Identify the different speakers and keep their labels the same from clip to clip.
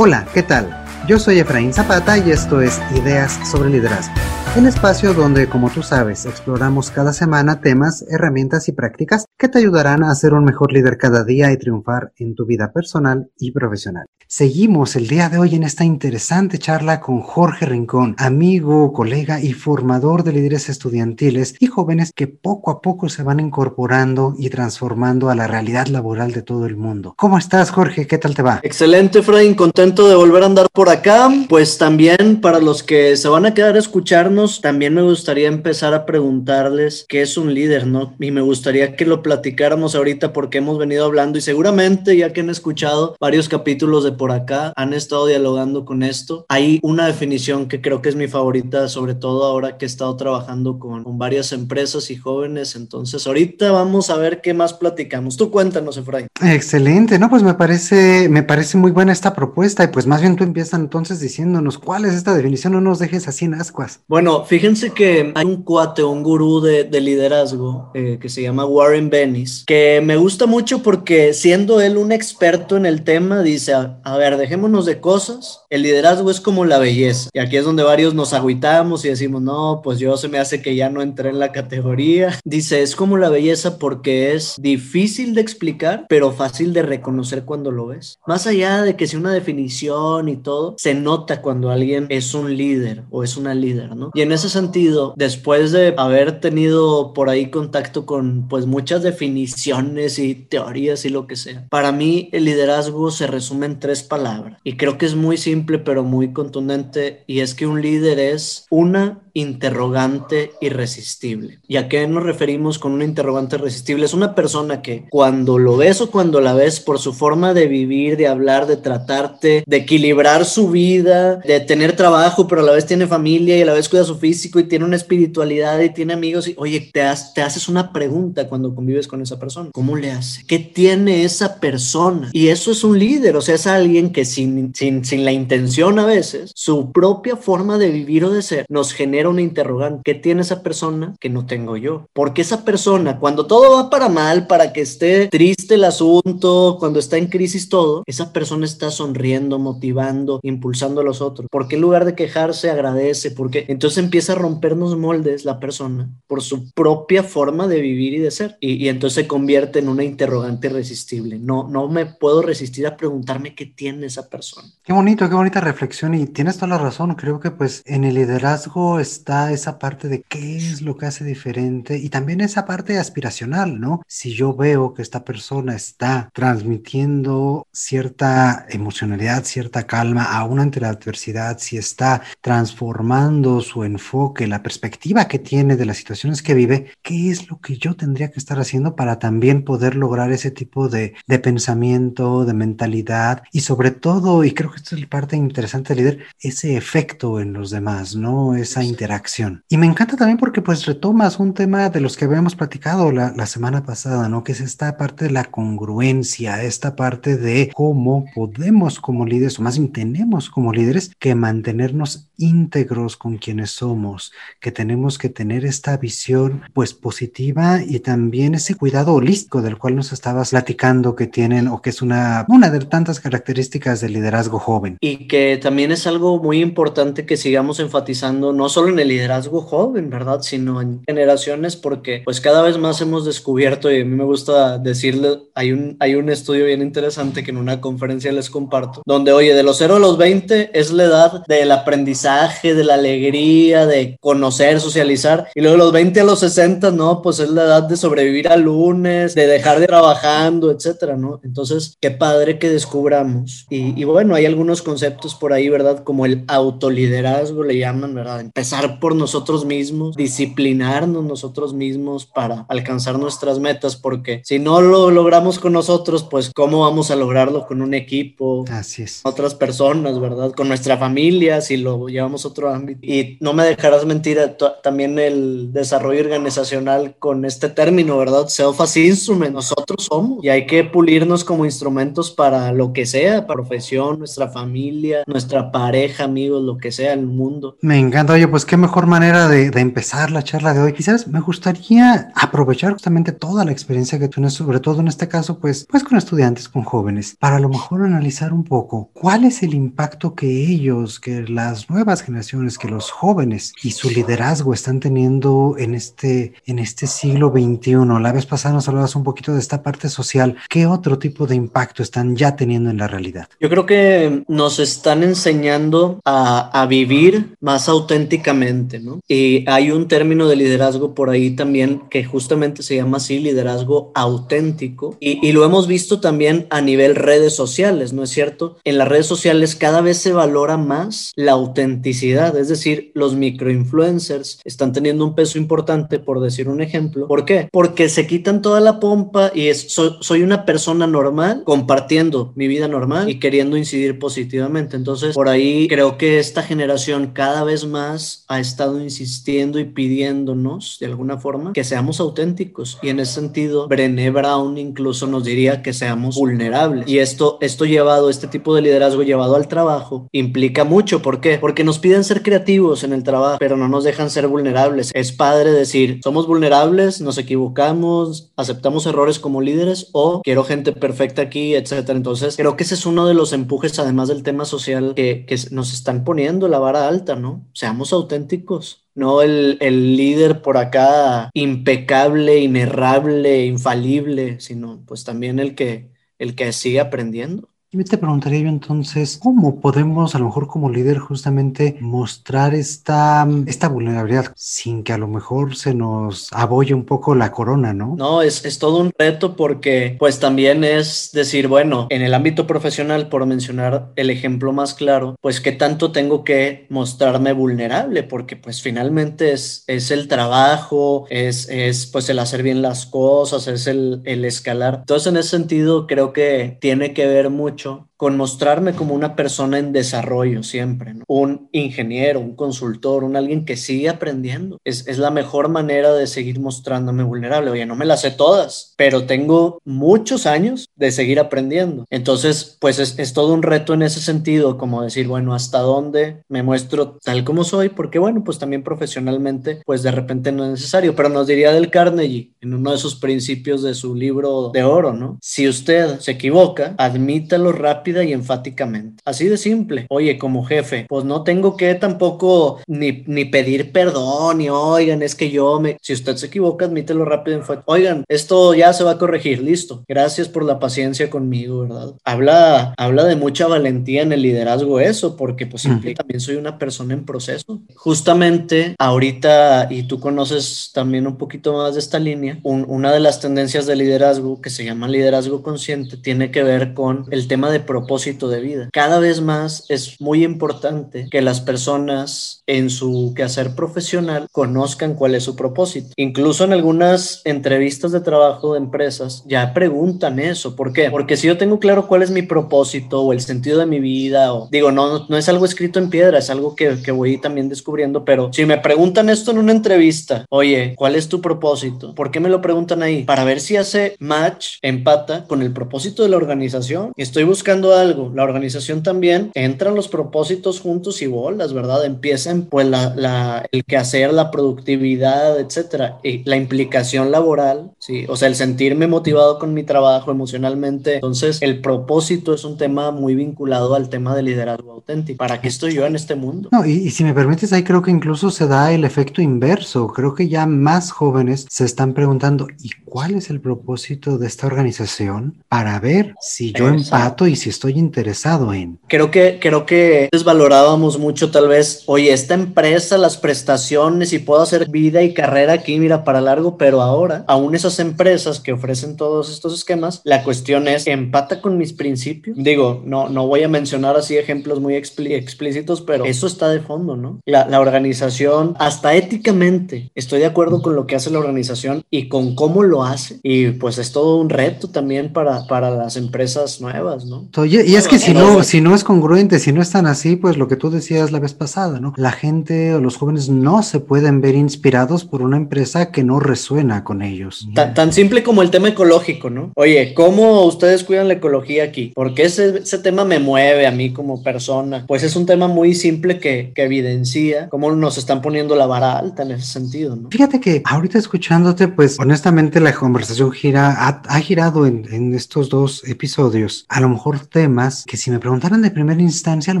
Speaker 1: Hola, ¿qué tal? Yo soy Efraín Zapata y esto es Ideas sobre Liderazgo, el espacio donde, como tú sabes, exploramos cada semana temas, herramientas y prácticas que te ayudarán a ser un mejor líder cada día y triunfar en tu vida personal y profesional. Seguimos el día de hoy en esta interesante charla con Jorge Rincón, amigo, colega y formador de líderes estudiantiles y jóvenes que poco a poco se van incorporando y transformando a la realidad laboral de todo el mundo. ¿Cómo estás, Jorge? ¿Qué tal te va?
Speaker 2: Excelente, Efraín. Contento de volver a andar por acá. Pues también para los que se van a quedar a escucharnos, también me gustaría empezar a preguntarles qué es un líder, ¿no? Y me gustaría que lo platicáramos ahorita porque hemos venido hablando y seguramente ya que han escuchado varios capítulos de por acá han estado dialogando con esto. Hay una definición que creo que es mi favorita, sobre todo ahora que he estado trabajando con, con varias empresas y jóvenes. Entonces, ahorita vamos a ver qué más platicamos. Tú cuéntanos, Efraín.
Speaker 1: Excelente, no, pues me parece, me parece muy buena esta propuesta y pues más bien tú empiezas entonces diciéndonos cuál es esta definición, no nos dejes así en ascuas.
Speaker 2: Bueno, fíjense que hay un cuate, un gurú de, de liderazgo eh, que se llama Warren Bennis, que me gusta mucho porque siendo él un experto en el tema, dice, a ver, dejémonos de cosas. El liderazgo es como la belleza. Y aquí es donde varios nos agüitamos y decimos, no, pues yo se me hace que ya no entré en la categoría. Dice, es como la belleza porque es difícil de explicar, pero fácil de reconocer cuando lo ves. Más allá de que sea una definición y todo, se nota cuando alguien es un líder o es una líder, ¿no? Y en ese sentido, después de haber tenido por ahí contacto con pues muchas definiciones y teorías y lo que sea, para mí el liderazgo se resume en tres palabras. Y creo que es muy simple, pero muy contundente. Y es que un líder es una interrogante irresistible. ¿Y a qué nos referimos con una interrogante irresistible? Es una persona que cuando lo ves o cuando la ves por su forma de vivir, de hablar, de tratarte, de equilibrar su vida, de tener trabajo, pero a la vez tiene familia y a la vez cuida su físico y tiene una espiritualidad y tiene amigos y oye, te, te haces una pregunta cuando convives con esa persona. ¿Cómo le hace? ¿Qué tiene esa persona? Y eso es un líder, o sea, es alguien que sin, sin, sin la intención a veces, su propia forma de vivir o de ser nos genera una interrogante. ¿Qué tiene esa persona que no tengo yo? Porque esa persona, cuando todo va para mal, para que esté triste el asunto, cuando está en crisis todo, esa persona está sonriendo, motivando, impulsando a los otros. Porque en lugar de quejarse, agradece, porque entonces empieza a rompernos moldes la persona por su propia forma de vivir y de ser. Y, y entonces se convierte en una interrogante irresistible. No, no me puedo resistir a preguntarme qué tiene esa persona.
Speaker 1: Qué bonito, qué bonita reflexión y tienes toda la razón. Creo que pues en el liderazgo está esa parte de qué es lo que hace diferente y también esa parte aspiracional, ¿no? Si yo veo que esta persona está transmitiendo cierta emocionalidad, cierta calma aún ante la adversidad, si está transformando su enfoque, la perspectiva que tiene de las situaciones que vive, ¿qué es lo que yo tendría que estar haciendo para también poder lograr ese tipo de, de pensamiento, de mentalidad sobre todo, y creo que esto es la parte interesante del líder, ese efecto en los demás, ¿no? Esa interacción. Y me encanta también porque pues retomas un tema de los que habíamos platicado la, la semana pasada, ¿no? Que es esta parte de la congruencia, esta parte de cómo podemos como líderes, o más bien tenemos como líderes, que mantenernos íntegros con quienes somos, que tenemos que tener esta visión pues positiva y también ese cuidado holístico del cual nos estabas platicando que tienen o que es una, una de tantas características del liderazgo joven.
Speaker 2: Y que también es algo muy importante que sigamos enfatizando, no solo en el liderazgo joven, ¿verdad? Sino en generaciones, porque pues cada vez más hemos descubierto, y a mí me gusta decirle, hay un, hay un estudio bien interesante que en una conferencia les comparto, donde, oye, de los 0 a los 20 es la edad del aprendizaje, de la alegría, de conocer, socializar, y luego de los 20 a los 60, no, pues es la edad de sobrevivir al lunes, de dejar de trabajando, etcétera, ¿no? Entonces, qué padre que descubramos. Y, y bueno, hay algunos conceptos por ahí, ¿verdad? Como el autoliderazgo le llaman, ¿verdad? Empezar por nosotros mismos, disciplinarnos nosotros mismos para alcanzar nuestras metas, porque si no lo logramos con nosotros, pues cómo vamos a lograrlo con un equipo,
Speaker 1: Así es.
Speaker 2: otras personas, ¿verdad? Con nuestra familia, si lo llevamos a otro ámbito. Y no me dejarás mentir, también el desarrollo organizacional con este término, ¿verdad? Self as instrument, nosotros somos y hay que pulirnos como instrumentos para lo que sea sea, profesión, nuestra familia, nuestra pareja, amigos, lo que sea, el mundo.
Speaker 1: Me encanta, oye, pues qué mejor manera de, de empezar la charla de hoy. Quizás me gustaría aprovechar justamente toda la experiencia que tienes, sobre todo en este caso, pues, pues con estudiantes, con jóvenes, para a lo mejor analizar un poco cuál es el impacto que ellos, que las nuevas generaciones, que los jóvenes y su liderazgo están teniendo en este, en este siglo XXI. La vez pasada nos hablabas un poquito de esta parte social. ¿Qué otro tipo de impacto están ya teniendo en la realidad?
Speaker 2: Yo creo que nos están enseñando a, a vivir más auténticamente, ¿no? Y hay un término de liderazgo por ahí también que justamente se llama así, liderazgo auténtico. Y, y lo hemos visto también a nivel redes sociales, ¿no es cierto? En las redes sociales cada vez se valora más la autenticidad, es decir, los microinfluencers están teniendo un peso importante, por decir un ejemplo. ¿Por qué? Porque se quitan toda la pompa y es, soy una persona normal compartiendo mi vida normal y queriendo incidir positivamente. Entonces, por ahí creo que esta generación cada vez más ha estado insistiendo y pidiéndonos de alguna forma que seamos auténticos. Y en ese sentido, Brené Brown incluso nos diría que seamos vulnerables. Y esto, esto llevado, este tipo de liderazgo llevado al trabajo, implica mucho. ¿Por qué? Porque nos piden ser creativos en el trabajo, pero no nos dejan ser vulnerables. Es padre decir, somos vulnerables, nos equivocamos, aceptamos errores como líderes o quiero gente perfecta aquí, etcétera. Entonces, creo que ese es uno de los empujes, además del tema social, que, que nos están poniendo la vara alta, ¿no? Seamos auténticos no el, el, líder por acá impecable, inerrable, infalible, sino pues también el que, el que sigue aprendiendo.
Speaker 1: Y te preguntaría yo entonces, ¿cómo podemos a lo mejor como líder justamente mostrar esta, esta vulnerabilidad sin que a lo mejor se nos aboye un poco la corona, ¿no?
Speaker 2: No, es, es todo un reto porque pues también es decir, bueno, en el ámbito profesional, por mencionar el ejemplo más claro, pues qué tanto tengo que mostrarme vulnerable porque pues finalmente es, es el trabajo, es, es pues el hacer bien las cosas, es el, el escalar. Entonces en ese sentido creo que tiene que ver mucho mucho con mostrarme como una persona en desarrollo siempre, un ingeniero, un consultor, un alguien que sigue aprendiendo. Es, es, la mejor manera de seguir mostrándome vulnerable. Oye, no me las sé todas, pero tengo muchos años de seguir aprendiendo. Entonces, pues es, es todo un reto en ese sentido, como decir, bueno, hasta dónde me muestro tal como soy, porque bueno, pues también profesionalmente, pues de repente no es necesario, pero nos diría del Carnegie en uno de sus principios de su libro de oro, ¿no? Si usted se equivoca, admítalo rápida y enfáticamente. Así de simple. Oye, como jefe, pues no tengo que tampoco ni, ni pedir perdón, ni oigan, es que yo me... Si usted se equivoca, admítelo rápido y enfáticamente. Oigan, esto ya se va a corregir, listo. Gracias por la paciencia conmigo, ¿verdad? Habla, habla de mucha valentía en el liderazgo eso, porque pues implica, también soy una persona en proceso. Justamente ahorita, y tú conoces también un poquito más de esta línea, una de las tendencias de liderazgo que se llama liderazgo consciente tiene que ver con el tema de propósito de vida. Cada vez más es muy importante que las personas en su quehacer profesional conozcan cuál es su propósito. Incluso en algunas entrevistas de trabajo de empresas ya preguntan eso. ¿Por qué? Porque si yo tengo claro cuál es mi propósito o el sentido de mi vida, o digo, no, no es algo escrito en piedra, es algo que, que voy también descubriendo, pero si me preguntan esto en una entrevista, oye, ¿cuál es tu propósito? ¿Por qué me lo preguntan ahí? Para ver si hace match, empata con el propósito de la organización. Estoy buscando algo, la organización también, entran los propósitos juntos y bolas, ¿verdad? Empiezan pues la, la, el quehacer, la productividad, etcétera, y la implicación laboral, sí, o sea, el sentirme motivado con mi trabajo emocionalmente. Entonces, el propósito es un tema muy vinculado al tema de liderazgo auténtico. ¿Para qué estoy yo en este mundo?
Speaker 1: No, y, y si me permites, ahí creo que incluso se da el efecto inverso. Creo que ya más jóvenes se están preguntando, ¿y cuál es el propósito de esta organización? Para ver si yo Exacto. empato y si estoy interesado en.
Speaker 2: Creo que, creo que desvalorábamos mucho tal vez, oye, esta empresa, las prestaciones y puedo hacer vida y carrera aquí, mira, para largo, pero ahora, aún esas empresas que ofrecen todos estos esquemas, la cuestión es, ¿empata con mis principios? Digo, no, no voy a mencionar así ejemplos muy explícitos, pero eso está de fondo, ¿no? La, la organización, hasta éticamente, estoy de acuerdo con lo que hace la organización y con cómo lo hace. Y pues es todo un reto también para, para las empresas nuevas, ¿no?
Speaker 1: Estoy y, es que si no, si no es congruente, si no están así, pues lo que tú decías la vez pasada, ¿no? La gente o los jóvenes no se pueden ver inspirados por una empresa que no resuena con ellos.
Speaker 2: Tan, simple como el tema ecológico, ¿no? Oye, ¿cómo ustedes cuidan la ecología aquí? Porque ese, ese tema me mueve a mí como persona. Pues es un tema muy simple que, que evidencia cómo nos están poniendo la vara alta en ese sentido, ¿no?
Speaker 1: Fíjate que ahorita escuchándote, pues honestamente la conversación gira, ha, ha girado en, en estos dos episodios. A lo mejor temas que si me preguntaran de primera instancia, a lo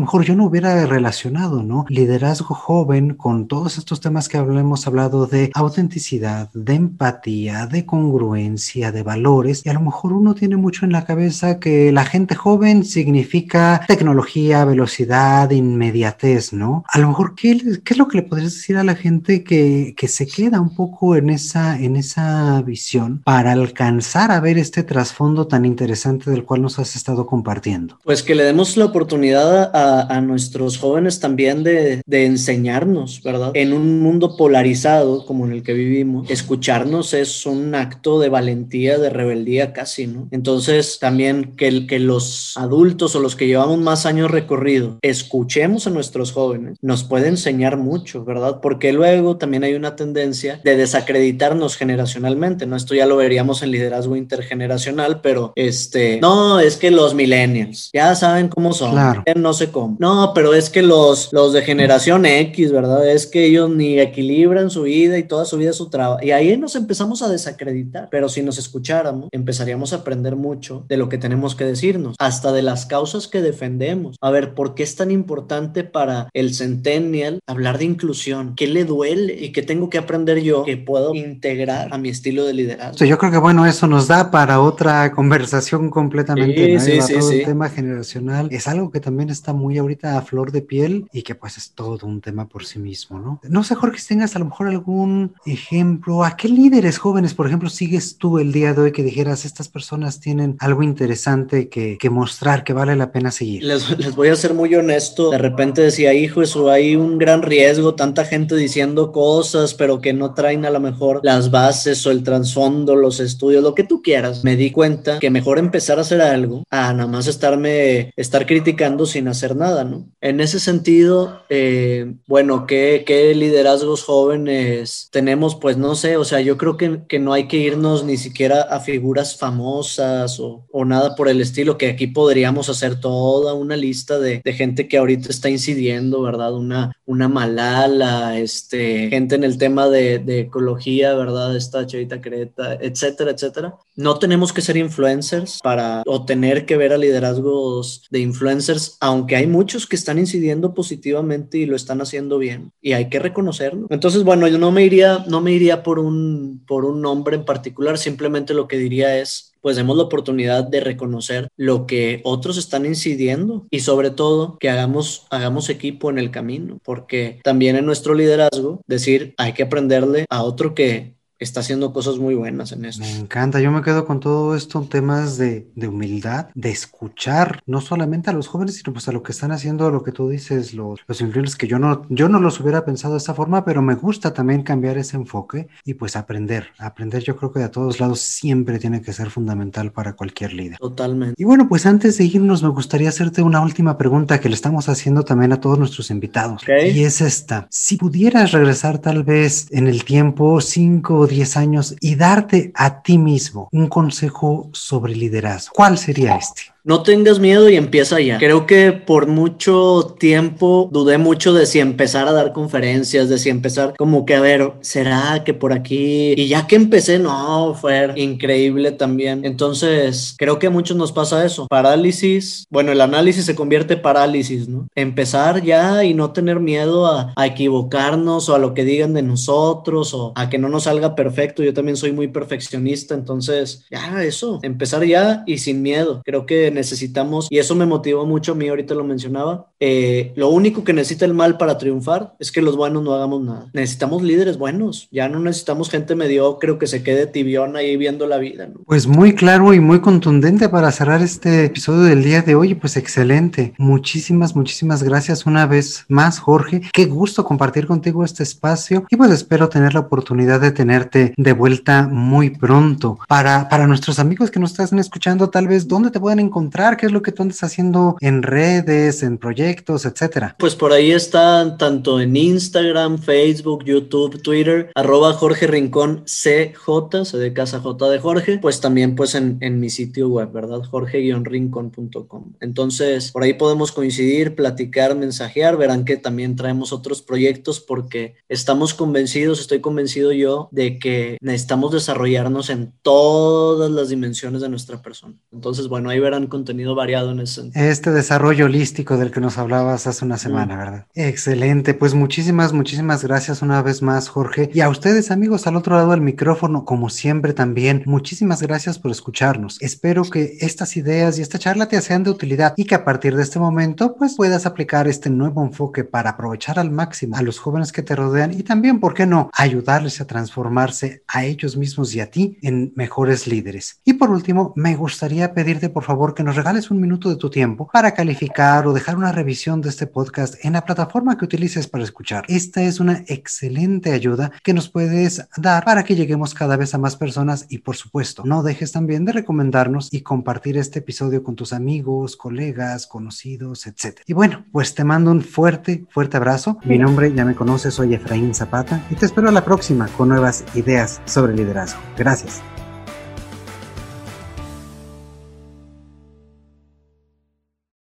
Speaker 1: mejor yo no hubiera relacionado, ¿no? Liderazgo joven con todos estos temas que hemos hablado de autenticidad, de empatía, de congruencia, de valores. Y a lo mejor uno tiene mucho en la cabeza que la gente joven significa tecnología, velocidad, inmediatez, ¿no? A lo mejor, ¿qué, qué es lo que le podrías decir a la gente que, que se queda un poco en esa, en esa visión para alcanzar a ver este trasfondo tan interesante del cual nos has estado compartiendo?
Speaker 2: Pues que le demos la oportunidad a, a nuestros jóvenes también de, de, enseñarnos, ¿verdad? En un mundo polarizado como en el que vivimos, escucharnos es un acto de valentía, de rebeldía casi, ¿no? Entonces también que, que los adultos o los que llevamos más años recorrido escuchemos a nuestros jóvenes nos puede enseñar mucho, ¿verdad? Porque luego también hay una tendencia de desacreditarnos generacionalmente, ¿no? Esto ya lo veríamos en liderazgo intergeneracional, pero este, no, es que los millennials ya saben cómo son, claro. no sé cómo. No, pero es que los, los de generación X, ¿verdad? Es que ellos ni equilibran su vida y toda su vida su trabajo. Y ahí nos empezamos a desacreditar, pero si nos escucháramos, empezaríamos a aprender mucho de lo que tenemos que decirnos, hasta de las causas que defendemos. A ver, ¿por qué es tan importante para el centennial hablar de inclusión? ¿Qué le duele y qué tengo que aprender yo que puedo integrar a mi estilo de liderazgo?
Speaker 1: yo creo que bueno, eso nos da para otra conversación completamente. Sí, ¿no? sí, sí, todo el tema generacional es algo que también está muy ahorita a flor de piel y que pues es todo un tema por sí mismo, ¿no? No sé, Jorge, si tengas a lo mejor algún ejemplo, ¿a qué líderes jóvenes, por ejemplo, sigues tú el día de hoy que dijeras, estas personas tienen algo interesante que, que mostrar, que vale la pena seguir?
Speaker 2: Les, les, voy a ser muy honesto, de repente decía, hijo, eso hay un gran riesgo, tanta gente diciendo cosas, pero que no traen a lo mejor las bases o el trasfondo, los estudios, lo que tú quieras. Me di cuenta que mejor empezar a hacer algo a nada más estarme, estar criticando sin hacer nada, ¿no? En ese sentido, eh, bueno, ¿qué, ¿qué, liderazgos jóvenes tenemos? Pues no sé, o sea, yo creo que, que no hay que irnos ni siquiera a figuras famosas o, o, nada por el estilo, que aquí podríamos hacer toda una lista de, de gente que ahorita está incidiendo, ¿verdad? Una, una Malala, este, gente en el tema de, de ecología, ¿verdad? Esta Chavita Creta, etcétera, etcétera. No tenemos que ser influencers para o tener que ver a liderazgos de influencers, aunque hay muchos que están incidiendo positivamente y lo están haciendo bien y hay que reconocerlo. Entonces, bueno, yo no me iría no me iría por un por un nombre en particular, simplemente lo que diría es pues demos la oportunidad de reconocer lo que otros están incidiendo y sobre todo que hagamos, hagamos equipo en el camino, porque también en nuestro liderazgo decir hay que aprenderle a otro que está haciendo cosas muy buenas en esto.
Speaker 1: Me encanta, yo me quedo con todo esto, temas de, de, humildad, de escuchar, no solamente a los jóvenes, sino pues a lo que están haciendo, lo que tú dices, los, los influencers, que yo no, yo no los hubiera pensado de esta forma, pero me gusta también cambiar ese enfoque y pues aprender, aprender yo creo que de todos lados siempre tiene que ser fundamental para cualquier líder.
Speaker 2: Totalmente.
Speaker 1: Y bueno, pues antes de irnos me gustaría hacerte una última pregunta que le estamos haciendo también a todos nuestros invitados.
Speaker 2: Okay.
Speaker 1: Y es esta, si pudieras regresar tal vez en el tiempo 5 10 años y darte a ti mismo un consejo sobre liderazgo, ¿cuál sería este?
Speaker 2: No tengas miedo y empieza ya. Creo que por mucho tiempo dudé mucho de si empezar a dar conferencias, de si empezar como que a ver, ¿será que por aquí? Y ya que empecé, no, fue increíble también. Entonces, creo que a muchos nos pasa eso. Parálisis, bueno, el análisis se convierte en parálisis, ¿no? Empezar ya y no tener miedo a, equivocarnos o a lo que digan de nosotros o a que no nos salga perfecto. Yo también soy muy perfeccionista, entonces, ya eso, empezar ya y sin miedo. Creo que necesitamos, y eso me motivó mucho a mí, ahorita lo mencionaba, eh, lo único que necesita el mal para triunfar es que los buenos no hagamos nada. Necesitamos líderes buenos, ya no necesitamos gente mediocre que se quede tibiona ahí viendo la vida. ¿no?
Speaker 1: Pues muy claro y muy contundente para cerrar este episodio del día de hoy, pues excelente. Muchísimas, muchísimas gracias una vez más, Jorge. Qué gusto compartir contigo este espacio y pues espero tener la oportunidad de tenerte de vuelta muy pronto. Para, para nuestros amigos que nos están escuchando, tal vez, ¿dónde te pueden encontrar? ¿Qué es lo que tú andas haciendo en redes, en proyectos, etcétera?
Speaker 2: Pues por ahí está tanto en Instagram, Facebook, YouTube, Twitter, arroba Jorge Rincón CJ, se de casa J de Jorge, pues también pues en mi sitio web, ¿verdad? Jorge-rincón.com. Entonces, por ahí podemos coincidir, platicar, mensajear, verán que también traemos otros proyectos porque estamos convencidos, estoy convencido yo, de que necesitamos desarrollarnos en todas las dimensiones de nuestra persona. Entonces, bueno, ahí verán contenido variado en ese sentido.
Speaker 1: Este desarrollo holístico del que nos hablabas hace una semana, mm. ¿verdad? Excelente, pues muchísimas, muchísimas gracias una vez más, Jorge. Y a ustedes, amigos, al otro lado del micrófono, como siempre también, muchísimas gracias por escucharnos. Espero que estas ideas y esta charla te sean de utilidad y que a partir de este momento, pues puedas aplicar este nuevo enfoque para aprovechar al máximo a los jóvenes que te rodean y también, ¿por qué no?, ayudarles a transformarse a ellos mismos y a ti en mejores líderes. Y por último, me gustaría pedirte por favor que nos regales un minuto de tu tiempo para calificar o dejar una revisión de este podcast en la plataforma que utilices para escuchar. Esta es una excelente ayuda que nos puedes dar para que lleguemos cada vez a más personas y por supuesto, no dejes también de recomendarnos y compartir este episodio con tus amigos, colegas, conocidos, etc. Y bueno, pues te mando un fuerte, fuerte abrazo. Mi nombre ya me conoces, soy Efraín Zapata y te espero a la próxima con nuevas ideas sobre liderazgo. Gracias.